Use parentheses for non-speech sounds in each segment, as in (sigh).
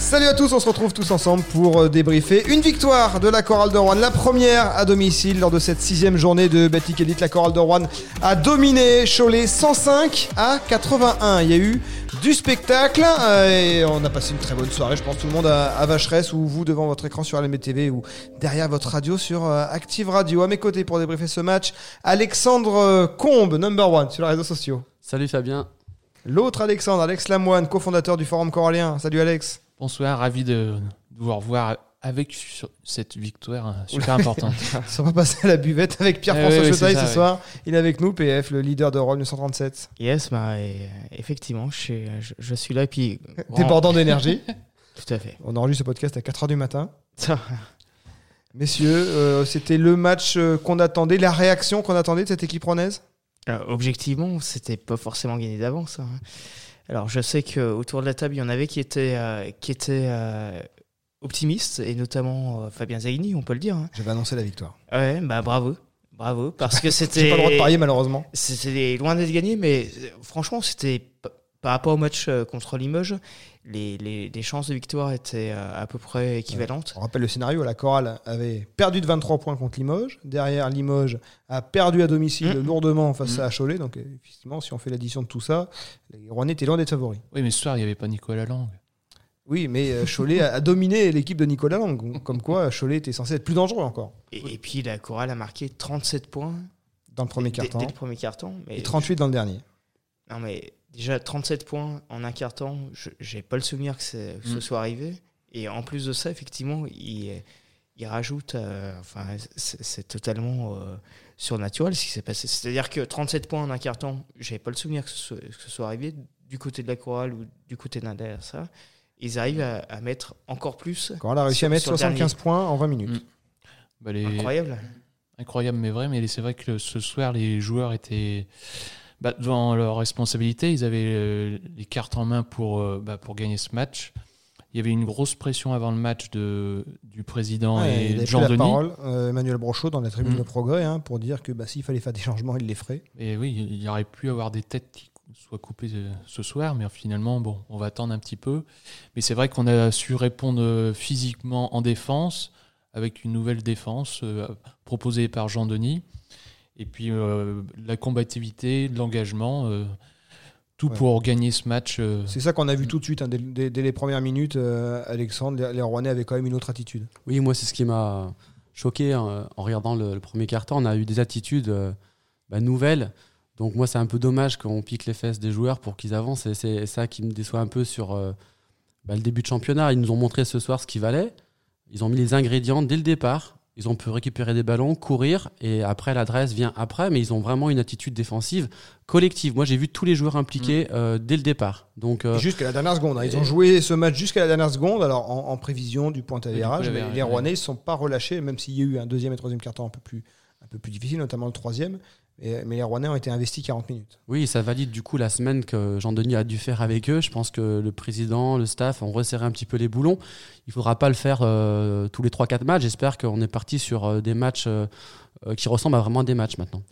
Salut à tous, on se retrouve tous ensemble pour euh, débriefer une victoire de la chorale de Rouen, la première à domicile lors de cette sixième journée de Batik Elite. La chorale de Rouen a dominé Cholet 105 à 81. Il y a eu du spectacle euh, et on a passé une très bonne soirée. Je pense tout le monde à, Vacheresse ou vous devant votre écran sur LMTV ou derrière votre radio sur euh, Active Radio. À mes côtés pour débriefer ce match, Alexandre Combe, number one sur les réseaux sociaux. Salut Fabien. L'autre Alexandre, Alex Lamoine, cofondateur du Forum Corallien. Salut Alex. Bonsoir, ravi de, de vous revoir avec sur cette victoire euh, super importante. On va passer à la buvette avec Pierre-François Eh oui, oui, ça, ce soir. Il est avec nous, PF, le leader de Roll 937. Yes, bah, et, euh, effectivement, je suis, je, je suis là et puis (laughs) Débordant d'énergie. (laughs) tout à fait. On enregistre ce podcast à 4h du matin. Messieurs, euh, c'était le match euh, qu'on attendait, la réaction qu'on attendait de cette équipe ronnaise Alors, objectivement, c'était pas forcément gagné d'avance. hein. Alors, je sais qu'autour de la table, il y en avait qui étaient, euh, qui étaient euh, optimistes, et notamment euh, Fabien Zaghini, on peut le dire. hein. J'avais annoncé la victoire. Ouais, bah bravo. Bravo, parce que (laughs) J'ai c'était. pas le droit de parier malheureusement. C'était loin d'être gagné, mais franchement, c'était par rapport au match contre Limoges, les, les, les chances de victoire étaient euh, à peu près équivalentes. On rappelle le scénario, la chorale avait perdu de 23 points contre Limoges. Derrière, Limoges a perdu à domicile Mm. lourdement face Mm. à Cholet. Donc effectivement, si on fait l'addition de tout ça, les Rouennais étaient loin d'être favoris. oui, mais ce soir, il n'y avait pas Nicolas Lang. Oui, mais euh, Cholet a, dominé l'équipe de Nicolas Lang. Comme quoi, Cholet était censé être plus dangereux encore Et, et puis la chorale a marqué 37 points dans le premier dès, quart-temps. dès le premier carton. Mais Et 38 dans le dernier. Non, mais déjà 37 points en un carton, je j'ai pas le souvenir que, ce Mm. soit arrivé. Et en plus de ça, effectivement, il, il rajoute. euh, enfin, c'est totalement euh, surnaturel ce qui s'est passé. C'est-à-dire que 37 points en un carton, j'ai pas le souvenir que ce, soit, que ce soit arrivé du côté de la chorale ou du côté d'un ça. Ils arrivent à, à mettre encore plus. Quand on a réussi Sur- à mettre sur le 75 points en 20 minutes. Mm. Bah, les- Incroyable. Incroyable, mais vrai. Mais c'est vrai que ce soir, les joueurs étaient bah, devant leurs responsabilités. Ils avaient euh, les cartes en main pour, euh, bah, pour gagner ce match. Il y avait une grosse pression avant le match de, du président Ouais, il et avait de pris Jean la Denis. parole, euh, Emmanuel Brochot, dans la tribune Mm. de progrès, hein, pour dire que bah, s'il fallait faire des changements, il les ferait. Et oui, il y aurait pu avoir des têtes qui soient coupées euh, ce soir, mais finalement, bon, on va attendre un petit peu. Mais c'est vrai qu'on a su répondre physiquement en défense, avec une nouvelle défense proposée par Jean Denis. Et puis euh, la combativité, l'engagement, euh, tout Ouais. pour gagner ce match. euh, C'est ça qu'on a vu tout de suite, hein, dès, dès- dès les premières minutes, euh, Alexandre, les, les Rouennais avaient quand même une autre attitude. Oui, moi, c'est ce qui m'a choqué hein, en regardant le, le premier quart-temps. On a eu des attitudes euh, bah, nouvelles. Donc, moi, c'est un peu dommage qu'on pique les fesses des joueurs pour qu'ils avancent. Et c'est ça qui me déçoit un peu sur euh, bah, le début de championnat. Ils nous ont montré ce soir ce qu'il valait. Ils ont mis les ingrédients dès le départ. Ils ont pu récupérer des ballons, courir, et après l'adresse vient après, mais ils ont vraiment une attitude défensive collective. Moi, j'ai vu tous les joueurs impliqués euh, dès le départ. Donc, euh, Jusqu'à la dernière seconde. hein. Ils ont joué ce match jusqu'à la dernière seconde, alors en, en prévision du point à mais les. Rouennais ne sont pas relâchés, même s'il y a eu un deuxième et troisième carton un peu plus, un peu plus difficile, notamment le troisième. Et- mais les Rouennais ont été investis 40 minutes. Oui, ça valide du coup la semaine que Jean-Denis a dû faire avec eux. Je pense que le président, le staff ont resserré un petit peu les boulons. Il faudra pas le faire euh, tous les 3-4 matchs. J'espère qu'on est parti sur euh, des matchs euh, qui ressemblent à vraiment des matchs maintenant.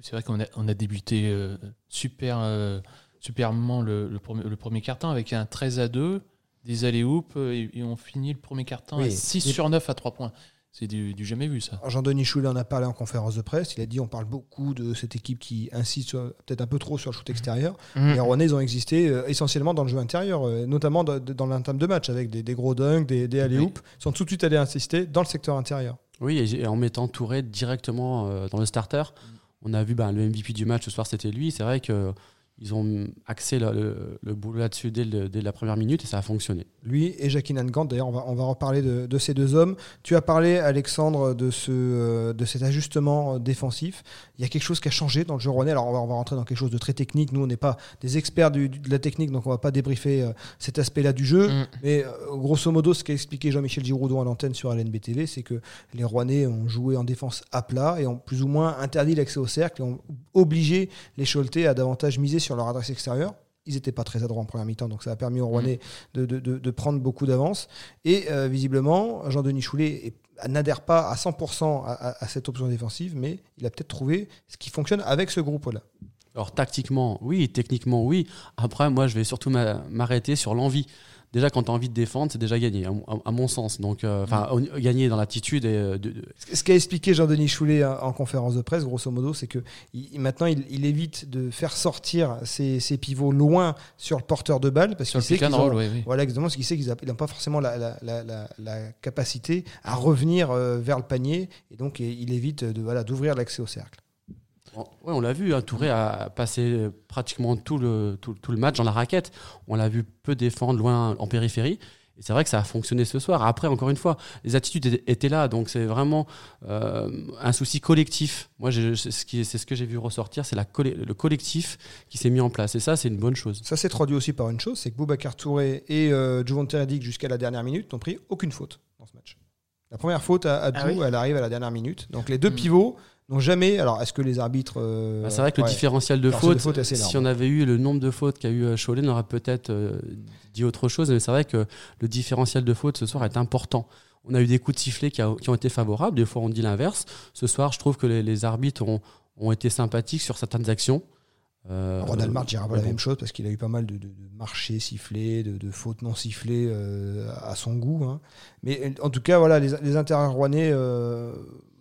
C'est vrai qu'on a, on a débuté euh, super, euh, superbement le, le premier, le premier carton avec un 13 à 2, des allées-hoops, euh, et, et on finit le premier carton Oui. à 6 Et- sur 9 à 3 points. C'est du, du jamais vu ça. Jean-Denis Choulet en a parlé en conférence de presse. Il a dit on parle beaucoup de cette équipe qui insiste sur- peut-être un peu trop sur le shoot extérieur. Mhm. Les Rouennais ils ont existé euh, essentiellement dans le jeu intérieur, euh, notamment dans, dans l'entame de match, avec des, des gros dunks, des, des alley-oops. Ils sont tout de suite allés insister dans le secteur intérieur. Oui, et, et en mettant Touré directement euh, dans le starter. On a vu ben, le MVP du match ce soir, c'était lui. C'est vrai que ils ont axé le, le- le boulot là-dessus dès, la première minute et ça a fonctionné. Lui et Jackie Nangant, d'ailleurs, on va, on va reparler de, de ces deux hommes. Tu as parlé, Alexandre, de, ce, euh, de cet ajustement euh, défensif. Il y a quelque chose qui a changé dans le jeu rouennais. Alors, on va, on va rentrer dans quelque chose de très technique. Nous, on n'est pas des experts du- de la technique, donc on va pas débriefer euh, cet aspect-là du jeu. Mm. Mais grosso modo, ce qu'a expliqué Jean-Michel Giroudon à l'antenne sur LNBTV, c'est que les Rouennais ont joué en défense à plat et ont plus ou moins interdit l'accès au cercle et ont obligé les Choletais à davantage miser sur leur adresse extérieure. Ils n'étaient pas très adroits en première mi-temps, donc ça a permis aux Rouennais de, de- de- de prendre beaucoup d'avance. Et euh, visiblement, Jean-Denis Choulet n'adhère pas à 100% à, à- à cette option défensive, mais il a peut-être trouvé ce qui fonctionne avec ce groupe-là. Alors tactiquement, oui, techniquement, oui. Après, moi, je vais surtout m'a- m'arrêter sur l'envie. Déjà, quand tu as envie de défendre, c'est déjà gagné, à, mon- à mon sens. Donc, euh, au- gagner dans l'attitude et euh, de- de- Ce qu'a expliqué Jean-Denis Choulet en en conférence de presse, grosso modo, c'est que il- maintenant il, il évite de faire sortir ses, ses pivots loin sur le porteur de balle parce Sur qu'il le sait pick qu'ils and roll, ont- oui, oui. Voilà, exactement, parce qu'il sait qu'ils n'ont pas forcément la, la- la- la- la capacité à revenir euh, vers le panier et donc il évite voilà d'ouvrir l'accès au cercle. Ouais, on l'a vu, hein, Touré a passé pratiquement tout le, tout, tout le match dans la raquette. On l'a vu peu défendre loin en périphérie. Et c'est vrai que ça a fonctionné ce soir. Après, encore une fois, les attitudes étaient- là. Donc c'est vraiment euh, un souci collectif. Moi, c'est ce, qui- c'est ce que j'ai vu ressortir. C'est le collectif qui s'est mis en place. Et ça, c'est une bonne chose. Ça s'est traduit aussi par une chose, c'est que Boubacar Touré et euh, Juvent Teredic jusqu'à la dernière minute n'ont pris aucune faute dans ce match. La première faute à, à Ah Djou, oui elle arrive à la dernière minute. Donc les deux pivots n'ont jamais. Alors est-ce que les arbitres. euh, Bah, c'est vrai que le ouais. différentiel de différentiel de faute, faute si on avait eu le nombre de fautes qu'a eu euh, Cholet, on aurait peut-être euh, dit autre chose. Mais c'est vrai que le différentiel de faute ce soir est important. On a eu des coups de sifflet qui, a- qui ont été favorables. Des fois, on dit l'inverse. Ce soir, je trouve que les, les arbitres ont, ont été sympathiques sur certaines actions. Euh, Ronald March dira pas la même chose parce qu'il a eu pas mal de, de, de marchés sifflés, de, de fautes non sifflées à son goût. hein. Mais en tout cas, voilà, les, les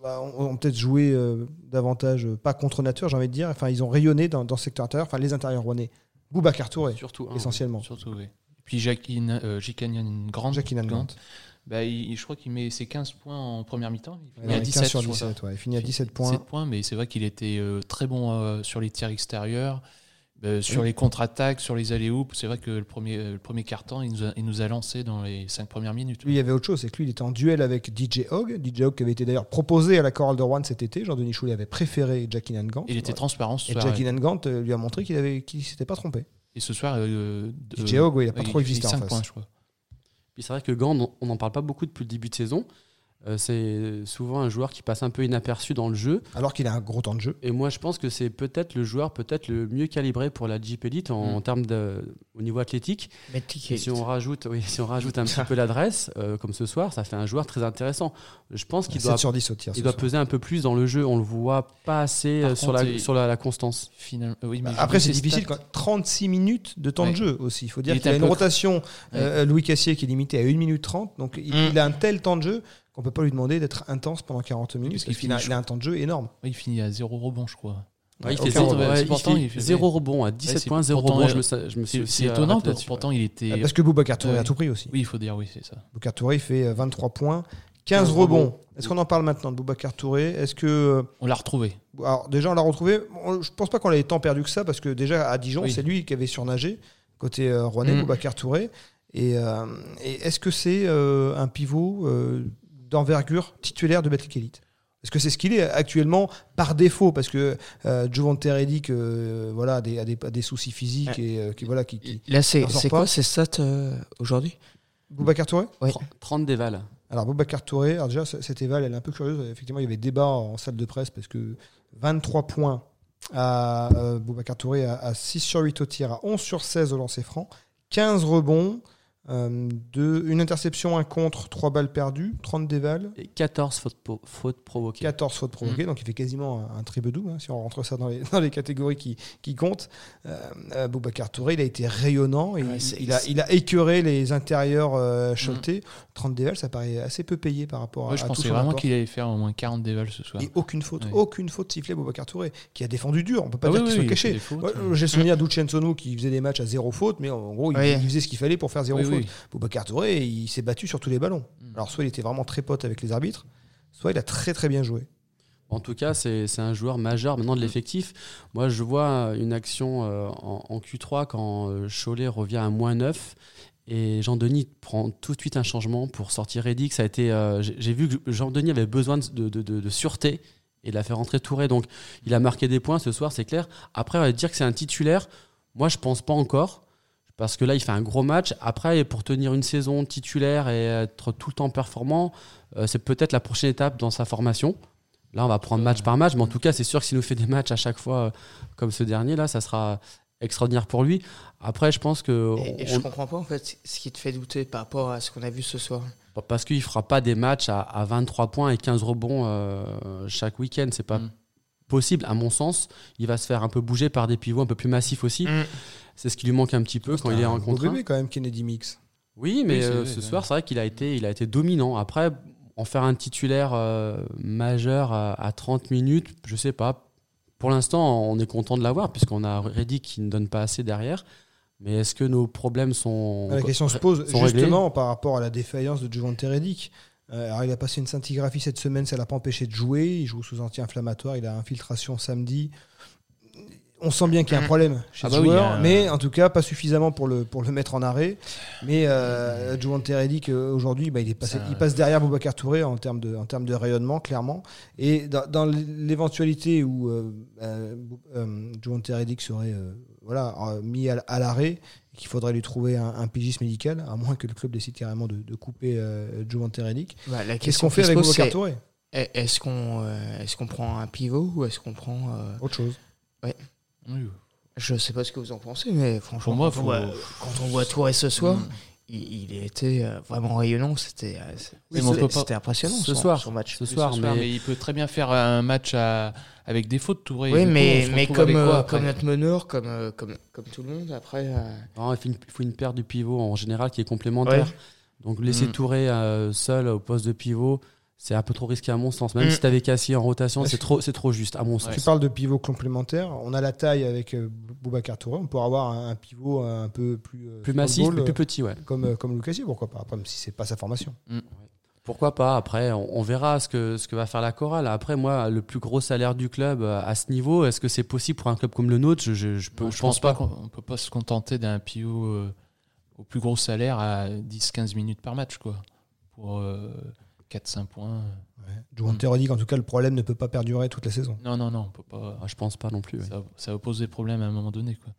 bah, ont, ont peut-être joué euh, davantage, euh, pas contre nature, j'ai envie de dire. Enfin, ils ont rayonné dans, dans ce secteur intérieur. Enfin, les intérieurs rouennais. Boubacar Touré, Surtout un, essentiellement. Surtout, oui. Et puis Jacqueline, euh, Jacqueline Jackie Nangant. Grande, bah, il- je crois qu'il met ses 15 points en première mi-temps. Il finit à 15 17 sur je crois. 17, ouais. Il finit à 17 points. 17 points, mais c'est vrai qu'il était euh, très bon sur les tirs extérieurs, euh, sur les contre-attaques, sur les allées-hoops. C'est vrai que le premier, euh, le premier quart-temps, il, nous a- il nous a lancé dans les 5 premières minutes. Lui, il y avait autre chose, c'est que lui, il était en duel avec DJ Hogg. DJ Hogg qui avait été d'ailleurs proposé à la chorale de Rouen cet été. Jean-Denis Choulet avait préféré Jackie Nangant. Il était transparent ce Et soir. Jackie Nangant euh, lui a montré qu'il avait, qu'il s'était pas trompé. Et ce soir, euh, de- DJ Hogg, oui, il a pas ouais, trop existé en 5 face. points, je crois. Puis c'est vrai que Gand, on n'en parle pas beaucoup depuis le début de saison. Euh, c'est souvent un joueur qui passe un peu inaperçu dans le jeu. Alors qu'il a un gros temps de jeu. Et moi, je pense que c'est peut-être le joueur peut-être le mieux calibré pour la Jeep Elite en, Mm. en termes de, au niveau athlétique. Et si on rajoute, oui, si on rajoute un (laughs) petit peu l'adresse, euh, comme ce soir, ça fait un joueur très intéressant. Je pense qu'il 7 doit, sur 10 au tir. il doit peser un peu plus dans le jeu. On le voit pas assez Par euh, sur, contre, la, sur la, la constance. Finalement, oui, mais Bah, Après, c'est difficile. Quand 36 minutes de temps de jeu aussi. Il faut dire Il qu'il a était une rotation, euh, Louis Cassier, qui est limité à 1 minute 30. Donc, il, Mm. il a un tel temps de jeu qu'on peut pas lui demander d'être intense pendant 40 minutes. Parce qu'il finit il a un temps de jeu énorme. Il finit à 0 rebond, je crois. Ouais, il fait, zéro, rebond. ouais, C'est il pourtant, fait il fait- zéro ouais. rebond à 17 c'est points, 0 pourtant, rebond. euh, Je me, sa- je me suis C'est étonnant, pourtant il était. Ah, Parce que Boubacar Touré Ouais. a tout pris aussi. Oui, il faut dire, oui, c'est ça. Boubacar Touré fait euh, 23 points, 15 15 rebonds. rebonds. Est-ce qu'on en parle maintenant de Boubacar Touré Est-ce que. euh, On l'a retrouvé. Alors déjà, on l'a retrouvé. Je pense pas qu'on l'ait tant perdu que ça, parce que déjà à Dijon, Oui. c'est lui qui avait surnagé, côté euh, Rouennais, Mm. Boubacar Touré. Et, euh, et est-ce que c'est euh, un pivot euh, d'envergure titulaire de Betclic Elite Est-ce que c'est ce qu'il est actuellement par défaut? Parce que euh, Juvent Teredic euh, voilà, a, des, a des, a des soucis physiques et euh, qui, voilà, qui, qui... Là, c'est en quoi ces stats euh, aujourd'hui? Boubacar Touré? Oui. 30 dévales. Alors Boubacar Touré, alors déjà cette éval elle est un peu curieuse. Effectivement, il y avait débat en salle de presse parce que 23 points à euh, Boubacar Touré à, à 6 sur 8 au tir, à 11 sur 16 au lancer franc, 15 rebonds, euh, deux- une interception, un contre, 3 balles perdues, 30 dévals, Et 14 fautes, fautes provoquées. 14 fautes provoquées, donc il fait quasiment un, un triple double hein, si on rentre ça dans les, (laughs) dans les catégories qui, qui comptent. Euh, euh, Boubacar Touré, il a été rayonnant, et Ouais, il, a, il a écœuré les intérieurs euh, Choletais. 30 dévals, ça paraît assez peu payé par rapport Moi, à, je à pensais vraiment qu'il allait faire au moins 40 dévals ce soir. Et aucune faute, Ouais. aucune faute sifflée Boubacar Touré, qui a défendu dur. On peut pas Ah dire oui, qu'il oui, soit caché. Ouais, J'ai souvenir d'Uchensonou qui faisait des matchs à zéro faute, mais en gros, il, faisait ce qu'il fallait pour faire zéro Oui, faute. Oui. Boubacar Touré, il s'est battu sur tous les ballons. Mm. Alors, soit il était vraiment très pote avec les arbitres, soit il a très très bien joué. En tout cas, c'est un joueur majeur maintenant de l'effectif. Moi, je vois une action euh, en, en Q3 quand euh, Cholet revient à moins 9 et Jean-Denis prend tout de suite un changement pour sortir Eddy. Ça a été, euh, J'ai vu que Jean-Denis avait besoin de, de- de- de sûreté et il a fait rentrer Touré. Donc, il a marqué des points ce soir, c'est clair. Après, on va dire que c'est un titulaire. Moi, je pense pas encore. Parce que là, il fait un gros match. Après, pour tenir une saison titulaire et être tout le temps performant, euh, c'est peut-être la prochaine étape dans sa formation. Là, on va prendre match par match, mais en tout cas, c'est sûr que s'il nous fait des matchs à chaque fois euh, comme ce dernier, là, ça sera extraordinaire pour lui. Après, je pense que. Et, et on- je comprends pas en fait ce qui te fait douter par rapport à ce qu'on a vu ce soir. Parce qu'il fera pas des matchs à, à 23 points et 15 rebonds euh, chaque week-end. C'est pas Mm. Possible, à mon sens. Il va se faire un peu bouger par des pivots un peu plus massifs aussi. Mm. C'est ce qui lui manque un petit peu quand il est en contre bébé quand même, Kennedy Mix. Oui, mais Oui, euh, ce soir, c'est vrai qu'il a été, il a été dominant. Après, en faire un titulaire euh, majeur à, à 30 minutes, je sais pas. Pour l'instant, on est content de l'avoir puisqu'on a Reddy qui ne donne pas assez derrière. Mais est-ce que nos problèmes sont La question se pose justement par rapport à la défaillance de Juvent Redick. Euh, alors il a passé une scintigraphie cette semaine, ça l'a pas empêché de jouer. Il joue sous anti-inflammatoire, il a infiltration samedi. On sent bien qu'il y a un problème chez Ah ce bah oui, joueur, a mais en tout cas pas suffisamment pour le, pour le mettre en arrêt. Mais euh, Redick euh, aujourd'hui, bah, il, est passé, Ça- il passe derrière Boubacar Touré en termes de, en termes de rayonnement, clairement. Et dans, dans l'éventualité où euh, euh, euh, Redick serait euh, voilà, euh, mis à, à l'arrêt, qu'il faudrait lui trouver un, un pigiste médical, à moins que le club décide carrément de, de couper euh, Redick. Bah, Qu'est-ce qu'on fait avec Boubacar Touré Est-ce qu'on euh, est-ce qu'on prend un pivot ou est-ce qu'on prend euh, Autre chose. Oui. Je sais pas ce que vous en pensez, mais franchement, Pour moi, quand, on faut- voit, quand on voit Touré ce soir, Mm. Il, il était euh, vraiment rayonnant. C'était euh, Oui, impressionnant Ce son, soir. son match. Ce Ce soir, soir, mais- mais... il peut très bien faire un match à- avec des fautes, Touré. Oui, coup, mais, comme, quoi, euh, comme notre meneur, comme, comme, comme tout le monde, après. euh, Non, il faut une, il faut une paire de pivots en général qui est complémentaire. Ouais. Donc laisser Mm. Touré euh, seul au poste de pivot, c'est un peu trop risqué à mon sens. Même Mm. si tu avais Cassie en rotation, c'est trop, c'est trop juste à mon sens. Tu parles de pivot complémentaire. On a la taille avec euh, Boubacar Touré. On pourrait avoir un, pivot un peu plus, euh, Plus massif, mais plus euh, petit, ouais. comme, euh, comme Lucas, pourquoi pas. Après, même si c'est pas sa formation. Pourquoi pas Après, on, on verra ce que, ce que va faire la chorale. Après, moi, le plus gros salaire du club euh, à ce niveau, est-ce que c'est possible pour un club comme le nôtre? Je, je, je, peux- Non, je pense pas. qu'on on peut pas se contenter d'un pivot euh, au plus gros salaire à 10-15 minutes par match, quoi. Pour euh, 4-5 points. Juvent Mm. Redick, en tout cas, le problème ne peut pas perdurer toute la saison. Non, non, non, on peut pas. Ah, je pense pas non plus. ouais. Ça, ça va poser problème à un moment donné, quoi.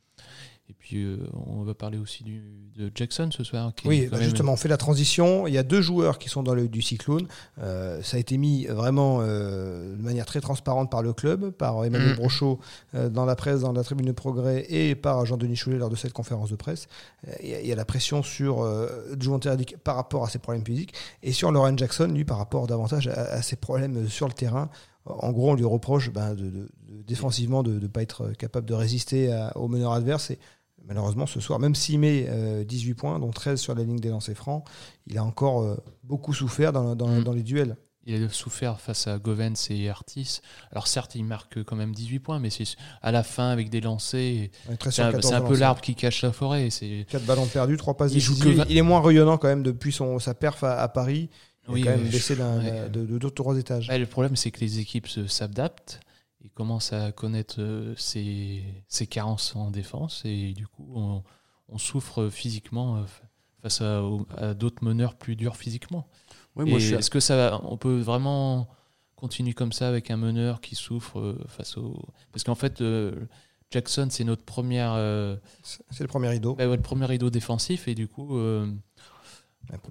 Et puis, euh, on va parler aussi du, de Jackson ce soir. qui Oui, bah même- justement, on fait la transition. Il y a deux joueurs qui sont dans le du cyclone. Euh, ça a été mis vraiment euh, de manière très transparente par le club, par Emmanuel Mm. Brochot euh, dans la presse, dans la tribune de progrès, et par Jean-Denis Choulet lors de cette conférence de presse. Euh, Il y, a- il y a la pression sur euh, Redick par rapport à ses problèmes physiques et sur Lauren Jackson, lui, par rapport davantage à, à ses problèmes sur le terrain. En gros, on lui reproche ben, de, de- de- défensivement de ne pas être capable de résister à- aux meneurs adverses. Et malheureusement, ce soir, même s'il met euh, 18 points, dont 13 sur la ligne des lancers francs, il a encore euh, beaucoup souffert dans, dans- Mm. dans les duels. Il a souffert face à Govens et Artis. Alors certes, il marque quand même 18 points, mais c'est à la fin avec des lancers. On est 13 C'est un, 14 c'est un peu l'arbre qui cache la forêt. C'est 4 ballons perdus, 3 passes Il joue que Il est moins rayonnant quand même depuis son, sa perf à, à Paris. Il Oui, a quand même baissé ouais. de, de, deux, trois étages. Le problème, c'est que les équipes s'adaptent et commencent à connaître euh, ses, ses carences en défense. Et du coup, on, on souffre physiquement euh, face à, au- à d'autres meneurs plus durs physiquement. Oui, Est-ce que ça, va- on peut vraiment continuer comme ça avec un meneur qui souffre euh, face au. Parce qu'en fait, euh, Jackson, c'est notre première, euh, C'est le premier rideau. bah ouais, le premier rideau défensif. Et du coup, euh,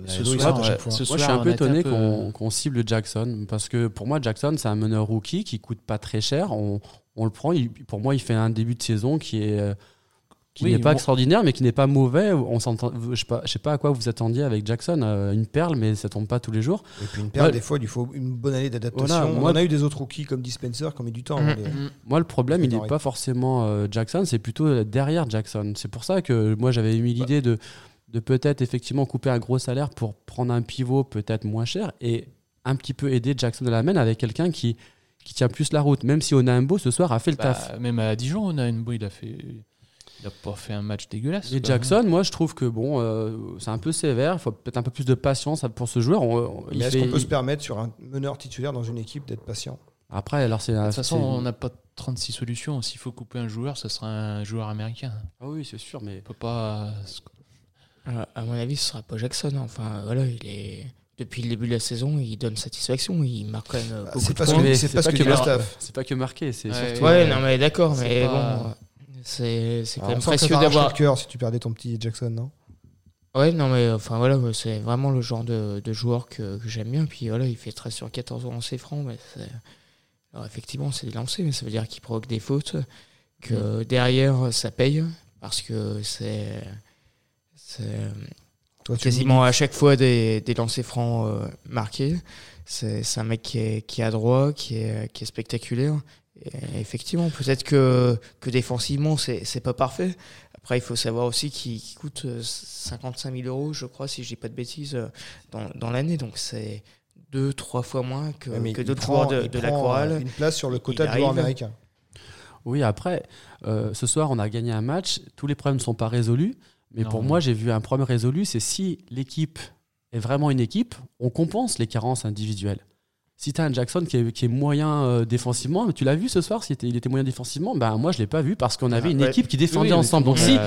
ce soir, ouais, fois. ce Moi, je suis soir, un peu étonné peu- qu'on cible Jackson parce que pour moi, Jackson, c'est un meneur rookie qui coûte pas très cher. On, on le prend. il- pour moi, il fait un début de saison qui est euh, qui Oui, n'est pas extraordinaire, mais qui n'est pas mauvais. On s'entend. Je sais je sais pas à quoi vous attendiez avec Jackson. euh, une perle, mais ça tombe pas tous les jours. Et puis une perle, Ouais. des fois, il lui faut une bonne année d'adaptation. Voilà, on moi- a eu des autres rookies comme Dispenser qui ont mis du temps. Mhm. avant de- Moi, le problème, il n'est pas forcément euh, Jackson, c'est plutôt euh, derrière Jackson. C'est pour ça que moi, j'avais émis l'idée de, de peut-être effectivement couper un gros salaire pour prendre un pivot peut-être moins cher et un petit peu aider Jackson à la main avec quelqu'un qui, qui tient plus la route. Même si Onambo ce soir a fait le bah, taf. même à Dijon, on a une il a fait. Il a pas fait un match dégueulasse. Et. Jackson, moi, je trouve que bon, euh, c'est un peu sévère. Il faut peut-être un peu plus de patience pour ce joueur. On- on- il Mais est-ce fait- qu'on peut se permettre sur un meneur titulaire dans une équipe d'être patient? Après, alors c'est. De toute façon, on n'a pas 36 solutions. S'il faut couper un joueur, ce sera un joueur américain. Ah oui, c'est sûr, mais On peut pas. Euh, à mon avis, ce sera pas Jackson. hein. Enfin, voilà, il est. Depuis le début de la saison, il donne satisfaction. Il marque quand même euh, beaucoup C'est de points. c'est c'est pas que c'est pas que marqué, c'est Ouais, surtout. Ouais, Ouais. non, mais d'accord, C'est mais pas- bon. euh, C'est c'est quand Alors, même précieux d'avoir. cœur si tu perdais ton petit Jackson, non? Ouais, non, mais enfin voilà, c'est vraiment le genre de, de joueur que, que j'aime bien. Puis voilà, il fait 13 sur 14 en ses francs. Mais c'est- Alors effectivement, c'est des lancers, mais ça veut dire qu'il provoque des fautes, que derrière, ça paye. parce que c'est Toi, tu quasiment à chaque fois des, des lancers francs euh, marqués. C'est c'est un mec qui est, qui est adroit, qui est, qui est spectaculaire. Et effectivement, peut-être que, que défensivement, c'est c'est pas parfait. Après, il faut savoir aussi qu'il qu'il coûte euh, 55 000 euros, je crois, si je dis pas de bêtises, euh, dans, dans l'année. Donc c'est deux, trois fois moins que, que d'autres joueurs de, il de la prend, euh, chorale. Une place sur le quota de joueurs américains. Oui, après, euh, ce soir, on a gagné un match. Tous les problèmes ne sont pas résolus. Mais Non. pour moi, j'ai vu un problème résolu c'est si l'équipe est vraiment une équipe, on compense les carences individuelles. Si tu as un Jackson qui est, qui est moyen euh, défensivement, tu l'as vu ce soir, si était- il était moyen défensivement, ben moi je l'ai pas vu parce qu'on avait Ah, une ouais. équipe qui défendait Oui, ensemble. Donc si,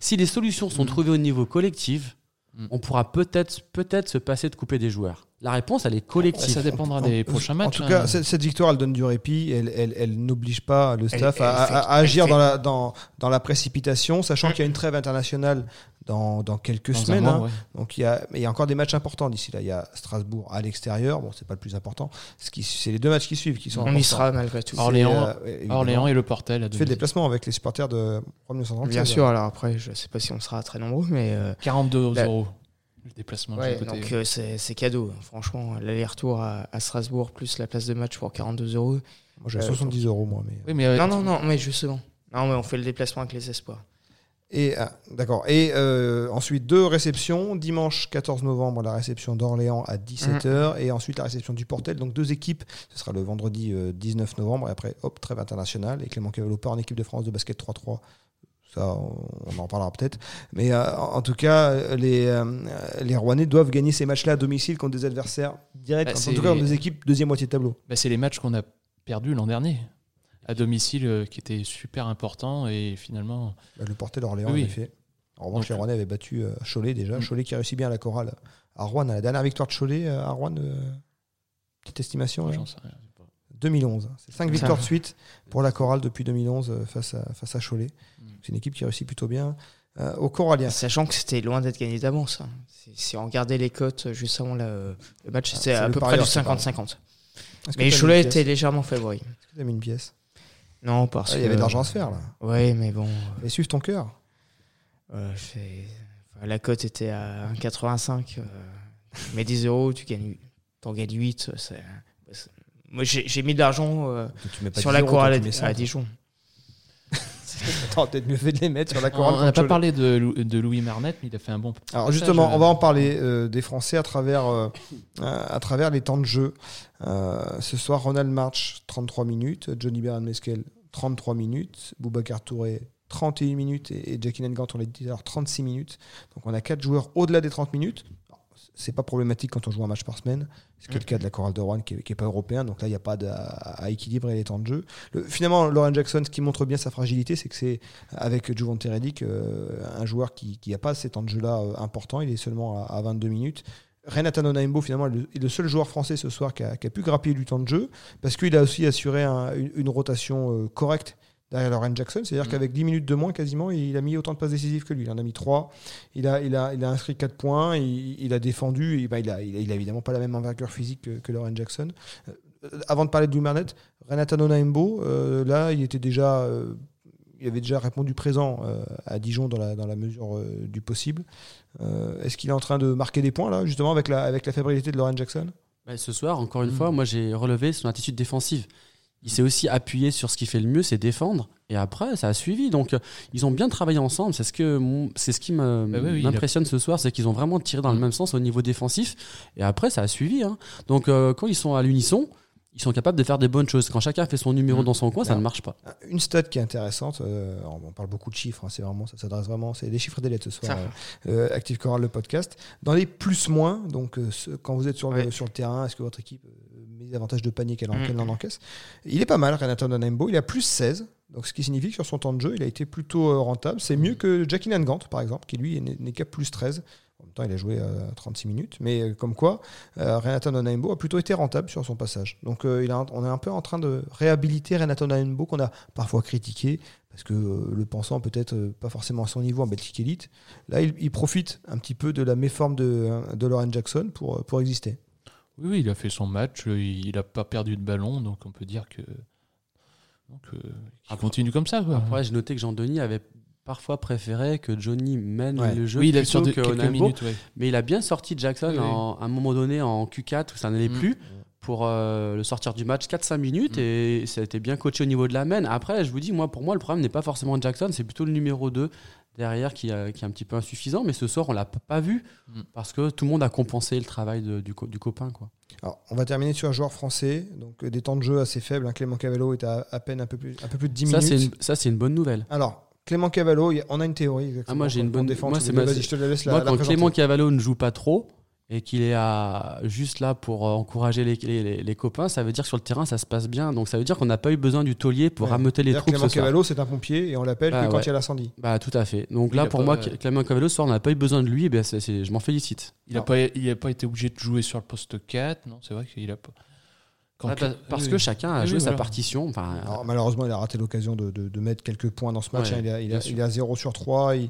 si les solutions sont Mm. trouvées au niveau collectif, Mm. on pourra peut-être peut-être se passer de couper des joueurs. La réponse, elle est collective. Ça dépendra En- des en- prochains En matchs. tout hein. cas, cette, cette victoire, elle donne du répit. Elle, elle, elle n'oblige pas le staff elle à, à- fait- à agir elle fait- dans, la, dans, dans la précipitation, sachant qu'il y a une trêve internationale dans, dans quelques Dans semaines. mois, hein. ouais. Donc il y, a, mais il y a encore des matchs importants d'ici là. Il y a Strasbourg à l'extérieur. Bon, c'est pas le plus important. Ce qui- C'est les deux matchs qui suivent qui sont On importants. y sera malgré tout. Orléans- euh. Orléans et le Portel à Tu fais le domicile. déplacement avec les supporters de Rome 1936. Bien sûr, alors après, je sais pas si on sera très nombreux, mais euh, 42 La- euros. Le déplacement ouais, donc euh, c'est cadeau. Franchement, l'aller-retour à, à Strasbourg plus la place de match pour 42 euros. Moi j'ai Euh, 70 euros moi. Mais... Oui, mais euh, Non, non, non, mais justement. Non, mais on fait le déplacement avec les espoirs. Et ah, d'accord. Et euh, ensuite deux réceptions. Dimanche 14 novembre, la réception d'Orléans à 17h et ensuite la réception du Portel. Donc deux équipes. Ce sera le vendredi euh, 19 novembre et après hop trêve internationale et Clément Cavallo en équipe de France de basket 3-3. Ça, on en parlera peut-être. Mais euh, en tout cas, les, euh, les Rouennais doivent gagner ces matchs-là à domicile contre des adversaires directs. Bah, en tout cas, contre des équipes deuxième moitié de tableau. bah, c'est les matchs qu'on a perdus l'an dernier. À domicile, euh, qui étaient super importants. Et finalement, Bah, le Portel Orléans, Oui. en effet. En revanche, Donc, les Rouennais avaient battu euh, Cholet déjà. Mm. Cholet qui a réussi bien à la chorale à Rouen. À la dernière victoire de Cholet euh, à Rouen, euh, petite estimation, là. j'en sais rien. 2011. C'est 5 victoires de (laughs) suite pour la chorale depuis 2011 euh, face à, face à Cholet. Mm. C'est une équipe qui réussit plutôt bien. Euh, au Corallien. Sachant que c'était loin d'être gagné d'avance. hein. Si, on regardait les cotes juste avant la- le match, Ah, c'était c'est à le peu près du qui parle. 50-50. Est-ce que Mais Cholet était légèrement favori. Est-ce que t'as mis une pièce Non, parce Ah, Il y que. avait de l'argent à se faire là. Ouais, mais bon. Et suivre ton cœur. euh, enfin, la cote était à 1,85. euh, tu mets 10 euros, tu gagnes, t'en gagnes 8. c'est- c'est- Moi, j'ai mis de l'argent euh, sur 10 la mets à, 100. à Dijon. (laughs) Peut-être mieux fait de les mettre sur la On chorale. n'a contre pas parlé de, Lou- de Louis Marnet, mais il a fait un bon. Alors passage, justement, euh, on va en parler euh, des Français à travers, euh, à travers les temps de jeu. Euh, ce soir, Ronald March, 33 minutes. Johnny Beran Meskel, 33 minutes. Boubacar Touré, 31 minutes. Et, et Jackie Nengant, on l'a dit alors 36 minutes. Donc on a quatre joueurs au-delà des 30 minutes. C'est pas problématique quand on joue un match par semaine. C'est le cas de la chorale de Rouen qui n'est pas européen. Donc là, il n'y a pas de- à, à équilibrer les temps de jeu. Le- finalement, Lauren Jackson, ce qui montre bien sa fragilité, c'est que c'est avec Juvent Redick, euh, un joueur qui n'a pas ces temps de jeu-là euh, importants. Il est seulement à, à 22 minutes. Renatan Onaimbo, finalement, est le, est seul joueur français ce soir qui a, qui a pu grappiller du temps de jeu parce qu'il a aussi assuré un- une, une rotation euh, correcte derrière Lauren Jackson. C'est-à-dire Mm. qu'avec 10 minutes de moins, quasiment, il a mis autant de passes décisives que lui. Il en a mis 3. Il a, il a, il a inscrit 4 points. Il, il a défendu. Et, bah, il, a, il, a, il a évidemment pas la même envergure physique que, que Lauren Jackson. Euh, avant de parler de Louis Marnet, Renatan Onaimbo, euh, là, il était déjà. euh, il avait déjà répondu présent euh, à Dijon dans la, dans la mesure euh, du possible. Euh, Est-ce qu'il est en train de marquer des points, là, justement, avec la, avec la fébrilité de Lauren Jackson? Bah, ce soir, encore une Mm. fois, moi j'ai relevé son attitude défensive. Il s'est aussi appuyé sur ce qui fait le mieux, c'est défendre. Et après, ça a suivi. Donc, ils ont bien travaillé ensemble. C'est ce, que, mon- c'est ce qui Bah oui, a- m'impressionne ce soir, c'est qu'ils ont vraiment tiré dans le Mm. même sens au niveau défensif. Et après, ça a suivi. hein. Donc, euh, quand ils sont à l'unisson, ils sont capables de faire des bonnes choses. Quand chacun fait son numéro Mm. dans son coin, ça ne marche pas. Une stat qui est intéressante, euh, on parle beaucoup de chiffres, hein, c'est vraiment, ça s'adresse vraiment, c'est des chiffres et des lettres ce soir. Euh, euh, Active Coral, le podcast. Dans les plus-moins, donc euh, ce- quand vous êtes sur le, Ouais. sur le terrain, est-ce que votre équipe euh, met davantage de paniers qu'elle en, Mm. qu'elle en encaisse? Il est pas mal, Renato Nanembo, il a plus 16, donc ce qui signifie que sur son temps de jeu, il a été plutôt euh, rentable. C'est mieux que Jackie Nangant, par exemple, qui lui n'est n'est qu'à plus 13. En même temps, il a joué euh, 36 minutes, mais euh, comme quoi, euh, Renato Nanembo a plutôt été rentable sur son passage. Donc euh, il a, un- on est un peu en train de réhabiliter Renato Nanembo qu'on a parfois critiqué parce que euh, le pensant peut-être euh, pas forcément à son niveau en Belgique Elite. Là, il, il profite un petit peu de la méforme de, euh, de Lauren Jackson pour, euh, pour exister. Oui, oui, il a fait son match. euh, Il n'a pas perdu de ballon, donc on peut dire que. Donc, euh, il Après- continue comme ça. Quoi. Après, j'ai noté que Jean-Denis avait parfois préféré que Johnny mène Ouais. le jeu Oui, il plutôt que quelques minutes. ouais. Mais il a bien sorti Jackson Oui, oui. en- à un moment donné en Q4 où ça n'allait Mm. plus pour euh, le sortir du match 4-5 minutes Mm. et ça a été bien coaché au niveau de la main. Après, je vous dis, moi, pour moi, le problème n'est pas forcément Jackson, c'est plutôt le numéro 2 derrière qui, a- qui est un petit peu insuffisant. Mais ce soir, on l'a pas vu Mm. parce que tout le monde a compensé le travail de- du, co- du copain. Quoi. Alors, on va terminer sur un joueur français, donc euh, des temps de jeu assez faibles. hein. Clément Cavallo est à, à peine un peu, plus, un peu plus de 10 Ça, c'est minutes. une, ça, c'est une bonne nouvelle. Alors, Clément Cavallo, on a une théorie. exactement, Ah, moi, j'ai une bonne- défend moi, c'est ma- Vas-y, je te la laisse la, Moi, la quand. Clément Cavallo ne joue pas trop et qu'il est à, juste là pour euh, encourager les, les- les- les copains, ça veut dire que sur le terrain, ça se passe bien. Donc ça veut dire qu'on n'a pas eu besoin du taulier pour Ouais. rameuter les troupes Clément ce. Cavallo, c'est un pompier et on l'appelle Ah, que quand ouais. il y a l'incendie. Bah tout à fait. Donc Il là, pour pas- moi. Clément Cavallo, ce soir, on n'a pas eu besoin de lui, eh bien, je m'en félicite. Il n'a pas, il a pas été obligé de jouer sur le poste 4. Non, c'est vrai qu'il a pas. Quand Ah, parce que oui. chacun a Oui, joué oui, sa voilà. partition. Enfin, Alors, malheureusement, il a raté l'occasion de, de- de mettre quelques points dans ce match. Ouais, hein. Il, a, il, a, sûr. il a 0 sur 3. Il-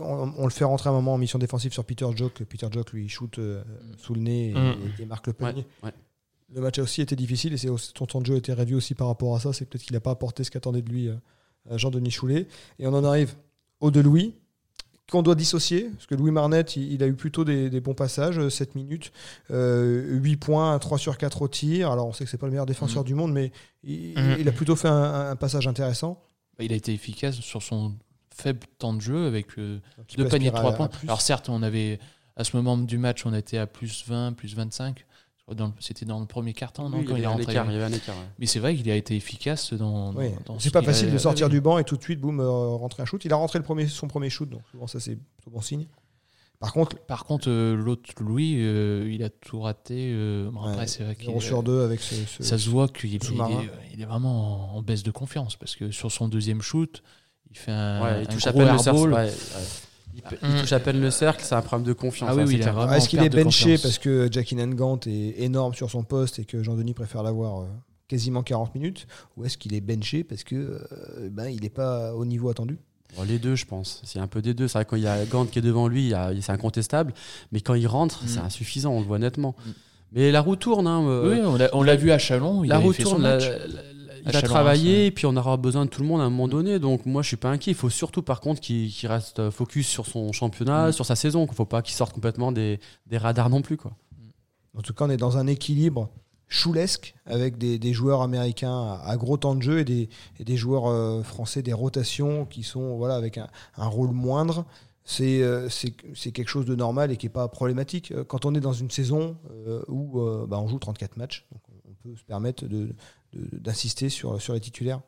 on, on le fait rentrer un moment en mission défensive sur Peter Jock. Peter Jock, lui, il shoot euh, sous le nez et, Mm. et marque le panier. ouais. Le match a aussi été difficile et son temps de jeu a été réduit aussi par rapport à ça. C'est peut-être qu'il n'a pas apporté ce qu'attendait de lui euh, euh, Jean-Denis Choulet. Et on en arrive au de Louis, qu'on doit dissocier, parce que Louis Marnette, il, il a eu plutôt des, des bons passages, euh, 7 minutes, euh, 8 points, 3 sur 4 au tir. Alors on sait que c'est pas le meilleur défenseur Mhm. du monde, mais il, Mhm. il a plutôt fait un, un passage intéressant. Bah, Il a été efficace sur son faible temps de jeu avec euh, deux paniers de aspirer 3 à- à points. Alors certes, on avait à ce moment du match, on était à plus 20, plus 25. C'était dans le premier quart-temps, non, Oui, quand il y il est avait un rentré. écart, il y avait un écart. ouais. Mais c'est vrai qu'il a été efficace dans. Oui. dans C'est ce pas facile a- de sortir oui. du banc et tout de suite, boum, euh, rentrer un shoot. Il a rentré le premier, son premier shoot, donc souvent ça c'est plutôt bon signe. Par contre, Par contre, euh, l'autre Louis, euh, il a tout raté. euh, bon, après, c'est vrai qu'il 0 sur 2 avec ce, ce- ça se voit qu'il il est, il est vraiment en, en baisse de confiance parce que sur son deuxième shoot, il fait un, Ouais, il un touche à gros peine le ouais, ouais. Il, peut- il touche à peine le cercle, c'est un problème de confiance. Ah oui, vraiment Est-ce qu'il est benché parce que Jackie Nangant est énorme sur son poste et que Jean-Denis préfère l'avoir euh, quasiment 40 minutes Ou est-ce qu'il est benché parce que euh, ben, il n'est pas au niveau attendu? Bon, les deux, je pense. C'est un peu des deux. C'est vrai quand il y a Gant qui est devant lui, c'est incontestable. Mais quand il rentre, Mm. c'est insuffisant, on le voit nettement. Mm. Mais la roue tourne. hein, euh, Oui, on l'a- vu à Chalon. Il la roue fait son tourne. la- match. la- la- il À va Chalon, travailler hein, et puis on aura besoin de tout le monde à un moment donné. Donc moi, je suis pas inquiet. Il faut surtout, par contre, qu'il reste focus sur son championnat, Mm. sur sa saison. Il faut pas qu'il sorte complètement des, des radars non plus. Quoi. En tout cas, on est dans un équilibre choulesque avec des, des joueurs américains à, à gros temps de jeu et des, et des joueurs euh, français, des rotations qui sont voilà, avec un, un rôle moindre. C'est euh, c'est quelque chose de normal et qui n'est pas problématique. Euh, Quand on est dans une saison euh, où euh, bah, on joue 34 matchs, donc on peut se permettre de- d'insister sur, sur les titulaires.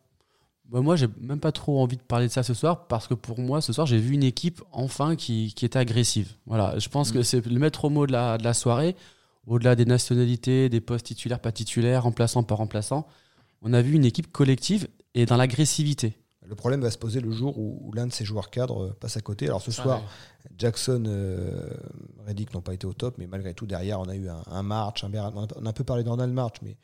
Bah, moi, j'ai même pas trop envie de parler de ça ce soir parce que pour moi, ce soir, j'ai vu une équipe enfin qui, qui était agressive. Voilà, je pense Mm. que c'est le maître mot de la, de la soirée. Au-delà des nationalités, des postes titulaires, pas titulaires, remplaçants, pas remplaçants, on a vu une équipe collective et dans l'agressivité. Le problème va se poser le jour où, où l'un de ces joueurs cadres euh, passe à côté. Alors ce Ah, soir, ouais. Jackson, euh, Reddick n'ont pas été au top, mais malgré tout, derrière, on a eu un, un March, un on a- un peu parlé de Ronald March, mais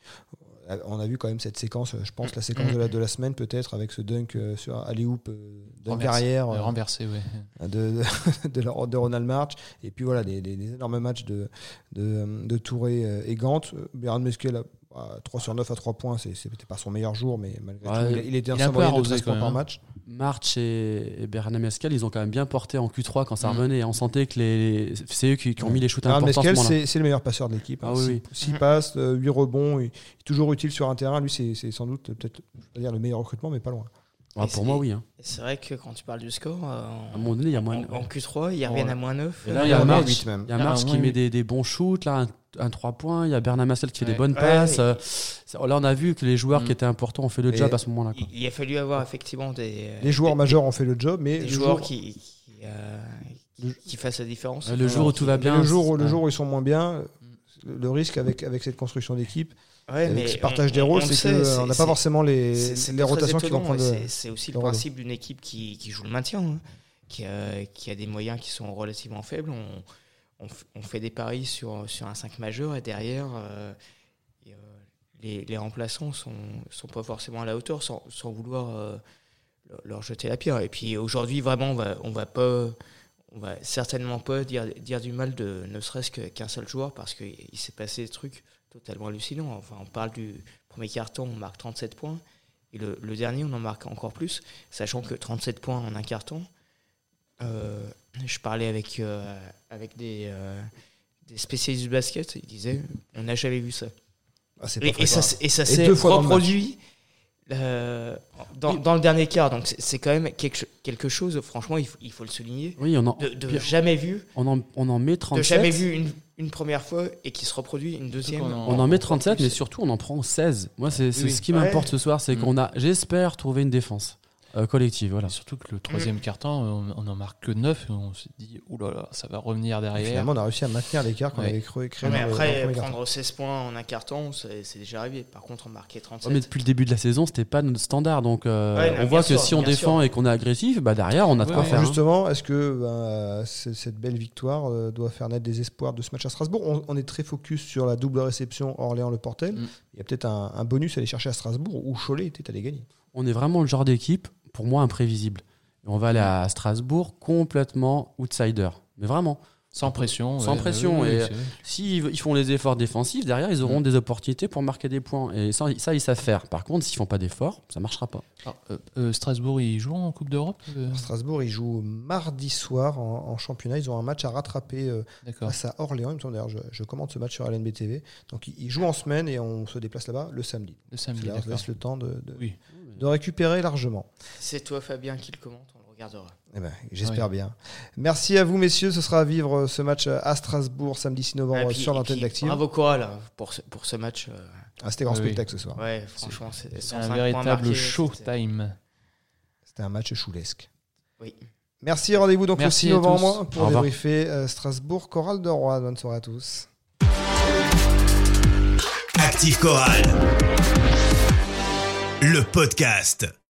on a vu quand même cette séquence, euh, je pense, la séquence de la, de la semaine peut-être, avec ce dunk euh, sur Alley-Hoop, euh, dunk arrière renversé, ouais. de, (laughs) de, Ronald March, et puis voilà, des, des- des énormes matchs de, de, de Touré et Gant. Bernard Mesquel, 3 sur 9 à 3 points, c'est- c'était pas son meilleur jour, mais malgré Ouais, tout, il, il était un de arrosé 13 quand points par match. March et, et Bernard Mescal, ils ont quand même bien porté en Q3 quand ça Mm. revenait. On sentait que les, c'est eux qui, qui ont mis les shoots Bernard importants. moment-là. c'est c'est le meilleur passeur de l'équipe. Ah hein. oui, Six- oui. six Mhm. passes, 8 rebonds, il est toujours utile sur un terrain. Lui, c'est c'est sans doute peut-être le meilleur recrutement, mais pas loin. Ah, pour moi, oui. hein. C'est vrai que quand tu parles du score, euh, À un moment donné, il y a en, moins. en- en Q3, ils reviennent Ouais. à moins 9. Et là, il y a a March, huit même. il y a Ah, qui ouais, met des, des bons shoots, là, un, 3 points. Il y a Bernard Marcel qui fait des Ouais. bonnes Ouais, passes. ouais. euh, là, on a vu que les joueurs Mm. qui étaient importants ont fait le Et- job à ce moment-là. il, a fallu avoir effectivement des, Les joueurs des- majeurs ont fait le job, mais des le joueurs jour- qui, qui, euh, Le- qui- qui fassent la différence. Le jour où tout va bien. le jour, où- le ouais. jour où ils sont moins bien, le, le risque avec, avec cette construction d'équipe, Ouais, mais ce partage on- des rôles, c'est qu'on n'a pas forcément les, rotations qui vont prendre. C'est aussi le principe d'une équipe qui, qui joue le maintien, hein, qui, a, qui a des moyens qui sont relativement faibles. On, on, f- on fait des paris sur, sur un 5 majeur et derrière, euh, et, euh, les, les remplaçants sont, sont pas forcément à la hauteur sans, sans vouloir euh, leur, jeter la pierre. Et puis aujourd'hui, vraiment, on va, on va pas. On va certainement pas dire, dire du mal de ne serait-ce qu'un seul joueur parce qu'il s'est passé des trucs totalement hallucinants. Enfin, on parle du premier carton, on marque 37 points. Et le, le dernier, on en marque encore plus, sachant que 37 points en un carton. Euh, je parlais avec, euh, avec des, euh, des spécialistes du basket, ils disaient on n'a jamais vu ça. Ah, Et, ça, et s'est dans le reproduit euh, dans, dans le dernier quart. Donc c'est- quand même quelque, cho- quelque chose, franchement, il faut, il faut le souligner, Oui, on en, de, de jamais vu, on en, on en met de 37. jamais vu une, une première fois et qui se reproduit une deuxième. qu'on en- On en met Encore 37, plus. mais surtout on en prend 16. Moi, c'est Oui, ce qui m'importe ce soir, c'est Mm. qu'on a, j'espère, trouvé une défense euh, collective. Voilà. Et surtout que le troisième carton, on, on en marque que 9 et on s'est dit, oulala, ça va revenir derrière. Finalement, on a réussi à maintenir l'écart qu'on Ouais. avait creux- créé. mais dans le après, premier carton. prendre 16 points en un carton, c'est déjà arrivé. Par contre, on marquait 37. Ouais, mais depuis le début de la saison, c'était pas notre standard. Donc, euh, Ouais, non, on voit que sûr, si on défend sûr. et qu'on est agressif, bah derrière, on a de Ouais, quoi ouais. faire. hein. Justement, est-ce que c- cette belle victoire euh, doit faire naître des espoirs de ce match à Strasbourg? On, on est très focus sur la double réception Orléans-Le Portel. Mm. Il y a peut-être un, un bonus à aller chercher à Strasbourg où Cholet était allé gagner. On est vraiment le genre d'équipe, pour moi, imprévisible. Et on va aller à Strasbourg complètement outsider. Mais vraiment. Sans pression. Sans ouais, pression, ouais, et- ouais, c'est- S'ils ils font les efforts défensifs, derrière, ils auront des opportunités pour marquer des points. Et ça, ça, ils savent faire. Par contre, s'ils font pas d'efforts, ça marchera pas. Alors, euh, euh, Strasbourg, ils jouent en Coupe d'Europe euh, Strasbourg, ils jouent mardi soir en, en championnat. Ils ont un match à rattraper euh, face à Orléans. Il me semble d'ailleurs, je, je commande ce match sur LNB TV. Donc ils, ils jouent en semaine et on se déplace là-bas le samedi. Le samedi, Ça leur laisse le temps de, de- Oui. De récupérer largement. C'est toi, Fabien, qui le commente. On le regardera. Eh ben, J'espère bien. Merci à vous, messieurs. Ce sera à vivre euh, ce match à Strasbourg samedi 6 novembre puis- sur l'antenne d'Active. Bravo Coral hein, pour ce, pour ce match. euh, Ah, C'était grand Ah oui. spectacle ce soir. ouais, franchement, c'est C'est 105 un véritable showtime. C'était un match choulesque. Oui. Merci, rendez-vous donc Merci le 6 à novembre tous. pour débriefer euh, Strasbourg, Chorale de Rouen. Bonne soirée à tous. Active Chorale. Le podcast.